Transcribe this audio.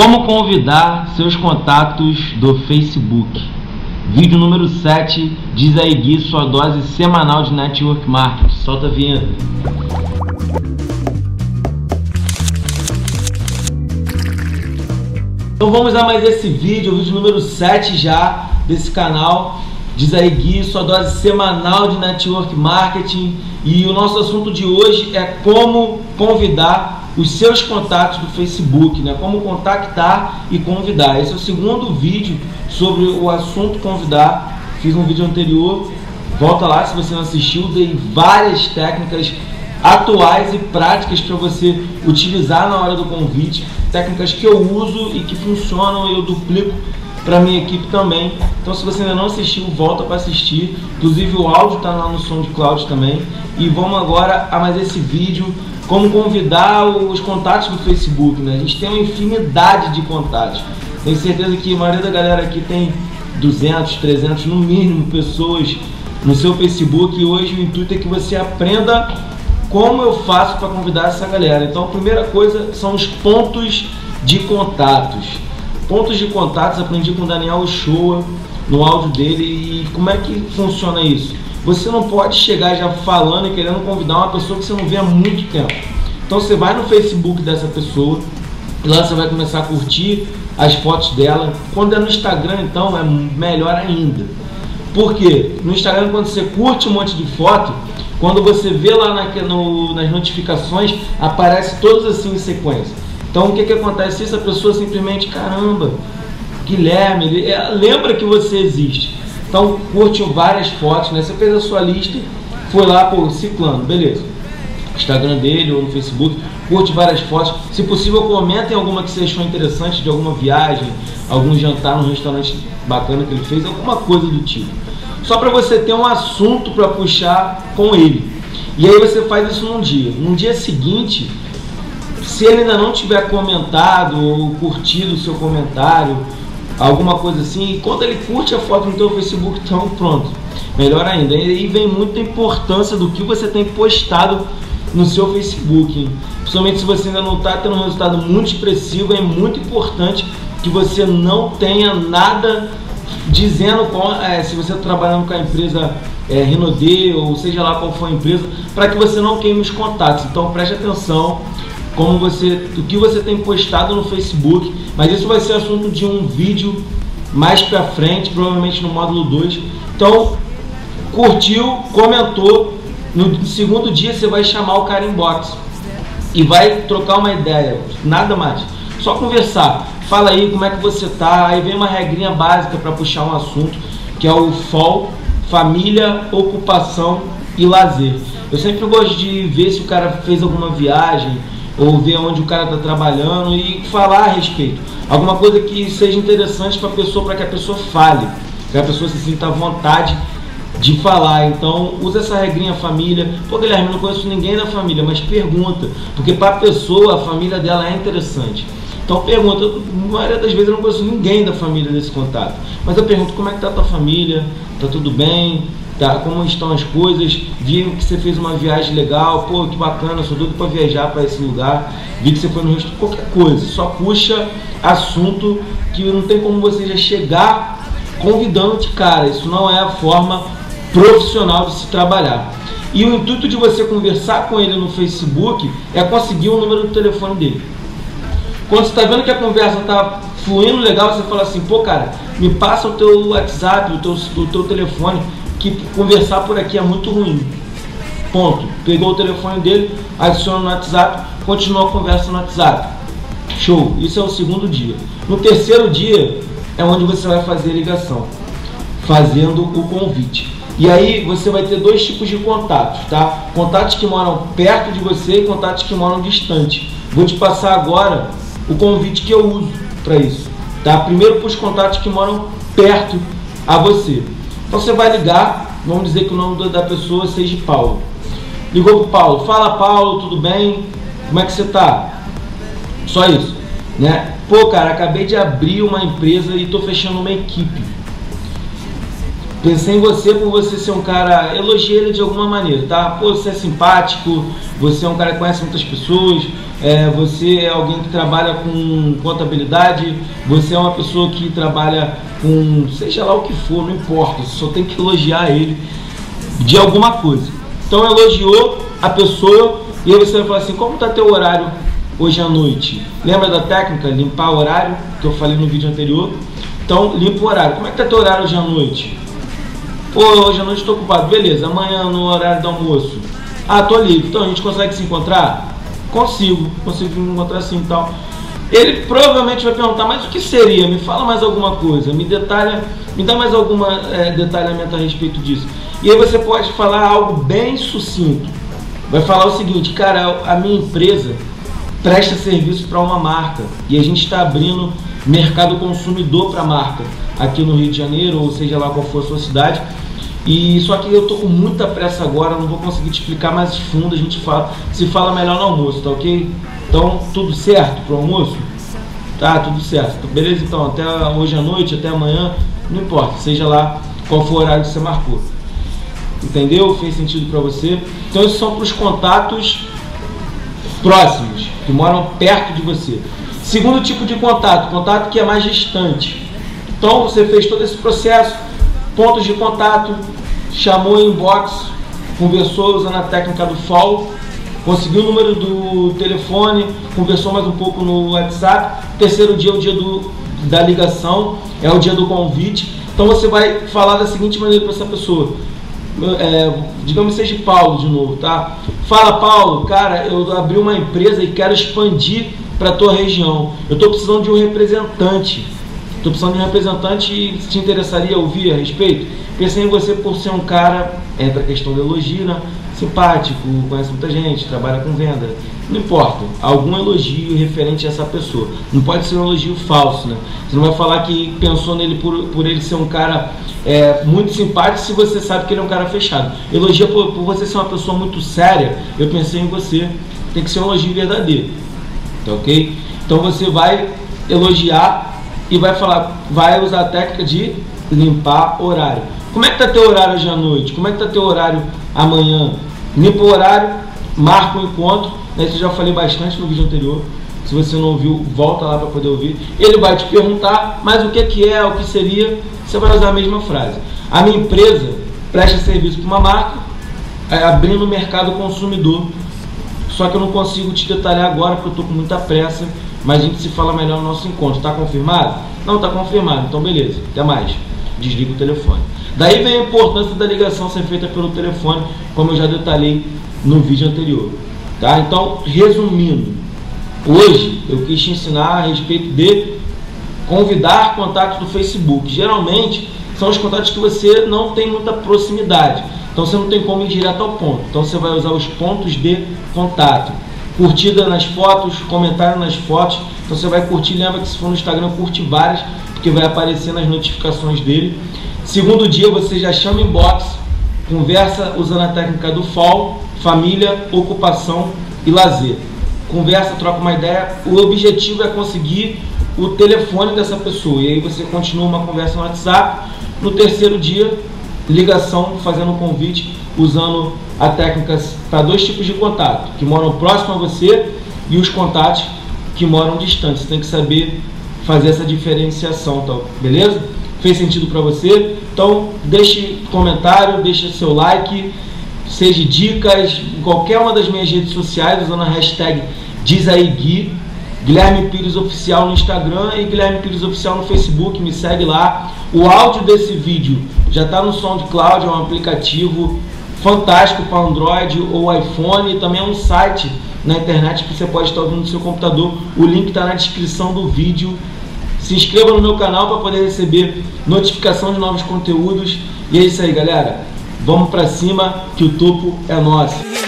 Como convidar seus contatos do Facebook. Vídeo número 7, diz aí Gui, sua dose semanal de network marketing. Solta a vinheta. Então vamos a mais esse vídeo, o vídeo número 7 já desse canal. Diz aí Gui, sua dose semanal de network marketing. E o nosso assunto de hoje é como convidar os seus contatos do Facebook, né? Como contactar e convidar. Esse é o segundo vídeo sobre o assunto convidar. Fiz um vídeo anterior, volta lá se você não assistiu, dei várias técnicas atuais e práticas para você utilizar na hora do convite, técnicas que eu uso e que funcionam e eu duplico para minha equipe também. Então, se você ainda não assistiu, volta para assistir. Inclusive, o áudio está lá no SoundCloud também. E vamos agora a mais esse vídeo como convidar os contatos do Facebook, né? A gente tem uma infinidade de contatos. Tenho certeza que a maioria da galera aqui tem 200, 300, no mínimo, pessoas no seu Facebook e hoje o intuito é que você aprenda como eu faço para convidar essa galera. Então, a primeira coisa são os pontos de contatos. Pontos de contatos aprendi com o Daniel Shoa no áudio dele e como é que funciona isso? Você não pode chegar já falando e querendo convidar uma pessoa que você não vê há muito tempo. Então você vai no Facebook dessa pessoa lá você vai começar a curtir as fotos dela. Quando é no Instagram, então, é melhor ainda. Por quê? No Instagram, quando você curte um monte de foto, quando você vê lá na, no, nas notificações, aparece todas assim em sequência. Então o que, que acontece? Essa pessoa simplesmente, caramba, Guilherme, é, lembra que você existe. Então curte várias fotos, né? Você fez a sua lista, foi lá, pô, ciclano, beleza. Instagram dele ou no Facebook, curte várias fotos. Se possível, comentem alguma que você achou interessante de alguma viagem, algum jantar num restaurante bacana que ele fez, alguma coisa do tipo. Só para você ter um assunto para puxar com ele. E aí você faz isso num dia. No dia seguinte, se ele ainda não tiver comentado ou curtido o seu comentário, alguma coisa assim, quando ele curte a foto no teu Facebook, então pronto, melhor ainda. E aí vem muita importância do que você tem postado no seu Facebook. Principalmente se você ainda não está tendo um resultado muito expressivo, é muito importante que você não tenha nada dizendo com, é, se você está trabalhando com a empresa é, Renaudet ou seja lá qual for a empresa, para que você não queime os contatos. Então preste atenção como você, o que você tem postado no Facebook, mas isso vai ser assunto de um vídeo mais para frente, provavelmente no módulo 2. Então, curtiu, comentou, no segundo dia você vai chamar o cara em box e vai trocar uma ideia, nada mais. Só conversar. Fala aí como é que você tá. Aí vem uma regrinha básica para puxar um assunto, que é o FOL, família, ocupação e lazer. Eu sempre gosto de ver se o cara fez alguma viagem, ou ver onde o cara está trabalhando e falar a respeito. Alguma coisa que seja interessante para a pessoa, para que a pessoa fale, que a pessoa se sinta à vontade de falar. Então, usa essa regrinha família. Pô, Guilherme, eu não conheço ninguém da família, mas pergunta, porque para a pessoa a família dela é interessante. Então pergunta, a maioria das vezes eu não conheço ninguém da família desse contato. Mas eu pergunto como é que tá a tua família? Tá tudo bem? Tá? Como estão as coisas? Vi que você fez uma viagem legal, pô, que bacana, sou doido para viajar para esse lugar. Vi que você foi no resto, qualquer coisa, só puxa assunto que não tem como você já chegar convidando de cara. Isso não é a forma profissional de se trabalhar. E o intuito de você conversar com ele no Facebook é conseguir o número do telefone dele. Quando você está vendo que a conversa está fluindo legal, você fala assim, pô cara, me passa o teu WhatsApp, o teu, o teu telefone, que conversar por aqui é muito ruim. Ponto. Pegou o telefone dele, adiciona no WhatsApp, continua a conversa no WhatsApp. Show. Isso é o segundo dia. No terceiro dia é onde você vai fazer a ligação, fazendo o convite. E aí você vai ter dois tipos de contatos, tá? Contatos que moram perto de você e contatos que moram distante. Vou te passar agora o convite que eu uso para isso, tá? Primeiro para os contatos que moram perto a você. Então você vai ligar, vamos dizer que o nome da pessoa seja Paulo. Ligou pro Paulo, fala Paulo, tudo bem? Como é que você tá? Só isso, né? Pô, cara, acabei de abrir uma empresa e tô fechando uma equipe. Pensei em você por você ser um cara, elogiei ele de alguma maneira, tá? Pô, você é simpático, você é um cara que conhece muitas pessoas, é, você é alguém que trabalha com contabilidade, você é uma pessoa que trabalha com seja lá o que for, não importa, você só tem que elogiar ele de alguma coisa. Então elogiou a pessoa e aí você vai falar assim, como está teu horário hoje à noite? Lembra da técnica? Limpar o horário, que eu falei no vídeo anterior. Então, limpa o horário. Como é que está teu horário hoje à noite? Pô, hoje à noite estou ocupado. Beleza, amanhã no horário do almoço. Ah, tô livre. Então a gente consegue se encontrar? Consigo, consigo encontrar assim e tal. Ele provavelmente vai perguntar, mas o que seria? Me fala mais alguma coisa, me detalha, me dá mais algum é, detalhamento a respeito disso. E aí você pode falar algo bem sucinto. Vai falar o seguinte, cara, a minha empresa presta serviço para uma marca e a gente está abrindo mercado consumidor para a marca aqui no Rio de Janeiro, ou seja lá qual for a sua cidade. E só que eu tô com muita pressa agora, não vou conseguir te explicar mais fundo, a gente fala, se fala melhor no almoço, tá ok? Então, tudo certo pro almoço? Tá, tudo certo. Beleza, então, até hoje à noite, até amanhã, não importa, seja lá qual for o horário que você marcou. Entendeu? Fez sentido para você? Então, esses são para os contatos próximos, que moram perto de você. Segundo tipo de contato, contato que é mais distante. Então, você fez todo esse processo, pontos de contato, chamou em inbox, conversou usando a técnica do FOL, conseguiu o número do telefone, conversou mais um pouco no WhatsApp. Terceiro dia é o dia do, da ligação, é o dia do convite. Então você vai falar da seguinte maneira para essa pessoa. É, digamos seja Paulo de novo, tá? Fala Paulo, cara, eu abri uma empresa e quero expandir para a tua região. Eu estou precisando de um representante Estou precisando de um representante e te interessaria ouvir a respeito? Pensei em você por ser um cara, entra a questão de elogio, né? simpático, conhece muita gente, trabalha com venda. Não importa, algum elogio referente a essa pessoa. Não pode ser um elogio falso, né? Você não vai falar que pensou nele por, por ele ser um cara é, muito simpático se você sabe que ele é um cara fechado. Elogia por, por você ser uma pessoa muito séria, eu pensei em você. Tem que ser um elogio verdadeiro. Tá ok? Então você vai elogiar e vai falar, vai usar a técnica de limpar horário. Como é que tá teu horário hoje à noite? Como é que tá teu horário amanhã? Limpa o horário, marca o encontro. Né? Isso eu já falei bastante no vídeo anterior. Se você não ouviu, volta lá para poder ouvir. Ele vai te perguntar, mas o que, que é, o que seria? Você vai usar a mesma frase. A minha empresa presta serviço para uma marca, é, abrindo o mercado consumidor. Só que eu não consigo te detalhar agora porque eu estou com muita pressa mas a gente se fala melhor no nosso encontro. Está confirmado? Não está confirmado. Então, beleza. Até mais. Desliga o telefone. Daí vem a importância da ligação ser feita pelo telefone, como eu já detalhei no vídeo anterior. Tá? Então, resumindo, hoje eu quis te ensinar a respeito de convidar contatos do Facebook. Geralmente são os contatos que você não tem muita proximidade. Então você não tem como ir direto ao ponto. Então você vai usar os pontos de contato curtida nas fotos, comentário nas fotos. Então você vai curtir, lembra que se for no Instagram, curte várias, porque vai aparecer nas notificações dele. Segundo dia, você já chama inbox, conversa usando a técnica do FOL, família, ocupação e lazer. Conversa, troca uma ideia. O objetivo é conseguir o telefone dessa pessoa. E aí você continua uma conversa no WhatsApp. No terceiro dia, ligação, fazendo um convite, usando a técnicas para dois tipos de contato, que moram próximo a você e os contatos que moram distantes. Você tem que saber fazer essa diferenciação, então, beleza? Fez sentido para você? Então, deixe comentário, deixe seu like, seja dicas em qualquer uma das minhas redes sociais usando a hashtag DizAíGui, Guilherme Pires Oficial no Instagram e Guilherme Pires Oficial no Facebook, me segue lá. O áudio desse vídeo já está no SoundCloud, é um aplicativo fantástico para Android ou iPhone e também é um site na internet que você pode estar ouvindo no seu computador. O link está na descrição do vídeo. Se inscreva no meu canal para poder receber notificação de novos conteúdos. E é isso aí, galera. Vamos para cima que o topo é nosso.